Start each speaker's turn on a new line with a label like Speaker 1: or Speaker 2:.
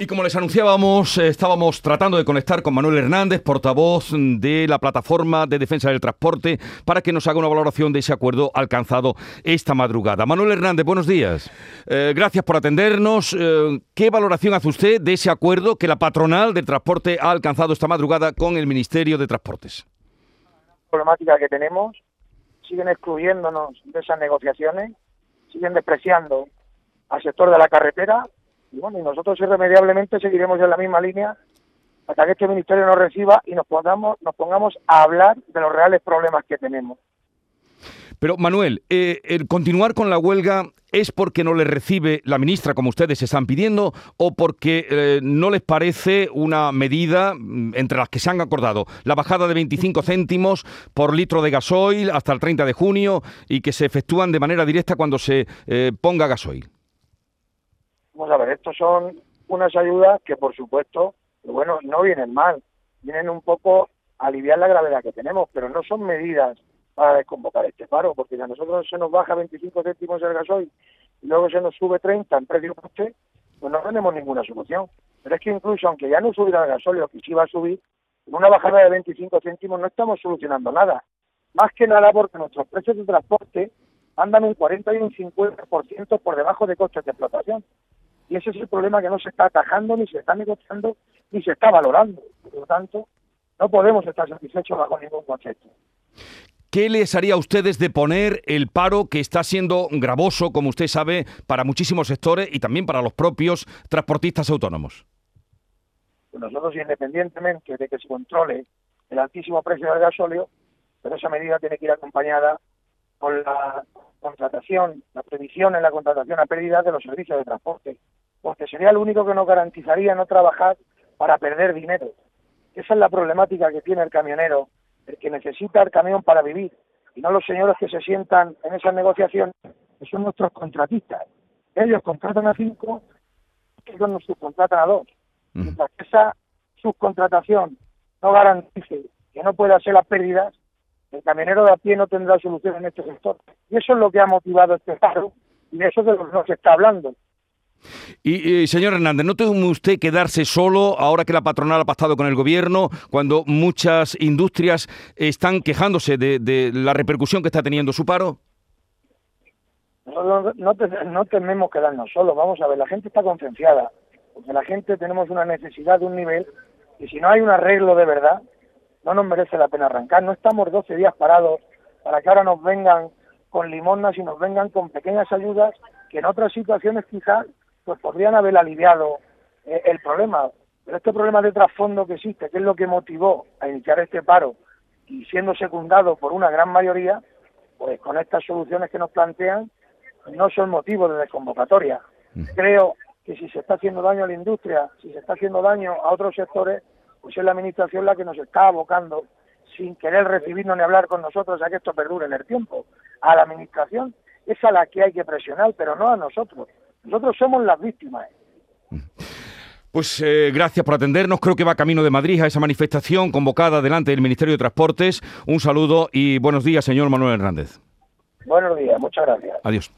Speaker 1: Y como les anunciábamos, eh, estábamos tratando de conectar con Manuel Hernández, portavoz de la Plataforma de Defensa del Transporte, para que nos haga una valoración de ese acuerdo alcanzado esta madrugada. Manuel Hernández, buenos días. Eh, gracias por atendernos. Eh, ¿Qué valoración hace usted de ese acuerdo que la patronal del transporte ha alcanzado esta madrugada con el Ministerio de Transportes?
Speaker 2: Problemática que tenemos, siguen excluyéndonos de esas negociaciones, siguen despreciando al sector de la carretera y bueno, y nosotros irremediablemente seguiremos en la misma línea hasta que este ministerio nos reciba y nos pongamos, nos pongamos a hablar de los reales problemas que tenemos.
Speaker 1: Pero Manuel, eh, el continuar con la huelga es porque no le recibe la ministra como ustedes están pidiendo o porque eh, no les parece una medida mm, entre las que se han acordado la bajada de 25 céntimos por litro de gasoil hasta el 30 de junio y que se efectúan de manera directa cuando se eh, ponga gasoil.
Speaker 2: Vamos a ver, estos son unas ayudas que, por supuesto, bueno, no vienen mal, vienen un poco a aliviar la gravedad que tenemos, pero no son medidas para desconvocar este paro, porque si a nosotros se nos baja 25 céntimos el gasoil y luego se nos sube 30 en precio coste, pues no tenemos ninguna solución. Pero es que incluso aunque ya no subiera el gasoil, que sí va a subir, con una bajada de 25 céntimos no estamos solucionando nada. Más que nada porque nuestros precios de transporte andan un 40 y un 50% por debajo de costes de explotación. Y ese es el problema que no se está atajando, ni se está negociando, ni se está valorando. Por lo tanto, no podemos estar satisfechos bajo ningún concepto.
Speaker 1: ¿Qué les haría a ustedes de poner el paro que está siendo gravoso, como usted sabe, para muchísimos sectores y también para los propios transportistas autónomos?
Speaker 2: Pues nosotros, independientemente de que se controle el altísimo precio del gasóleo, pero esa medida tiene que ir acompañada con la contratación, la previsión en la contratación a pérdida de los servicios de transporte porque sería lo único que nos garantizaría no trabajar para perder dinero. Esa es la problemática que tiene el camionero, el que necesita el camión para vivir, y no los señores que se sientan en esas negociaciones, que son nuestros contratistas. Ellos contratan a cinco, ellos nos subcontratan a dos. Mientras que esa subcontratación no garantice que no pueda hacer las pérdidas, el camionero de a pie no tendrá solución en este sector. Y eso es lo que ha motivado este paro, y de eso es de lo que nos está hablando.
Speaker 1: Y, señor Hernández, ¿no tuvo usted quedarse solo ahora que la patronal ha pactado con el gobierno, cuando muchas industrias están quejándose de, la repercusión que está teniendo su paro?
Speaker 2: No, no, tememos quedarnos solos, vamos a ver, la gente está concienciada, porque la gente tenemos una necesidad de un nivel y si no hay un arreglo de verdad, no nos merece la pena arrancar. No estamos 12 días parados para que ahora nos vengan con limonas y nos vengan con pequeñas ayudas que en otras situaciones quizás pues podrían haber aliviado eh, el problema. Pero este problema de trasfondo que existe, que es lo que motivó a iniciar este paro y siendo secundado por una gran mayoría, pues con estas soluciones que nos plantean no son motivos de desconvocatoria. Creo que si se está haciendo daño a la industria, si se está haciendo daño a otros sectores, pues es la Administración la que nos está abocando, sin querer recibirnos ni hablar con nosotros, a que esto perdure en el tiempo. A la Administración es a la que hay que presionar, pero no a nosotros. Nosotros somos las víctimas.
Speaker 1: Pues eh, gracias por atendernos. Creo que va camino de Madrid a esa manifestación convocada delante del Ministerio de Transportes. Un saludo y buenos días, señor Manuel Hernández.
Speaker 2: Buenos días, muchas gracias.
Speaker 1: Adiós.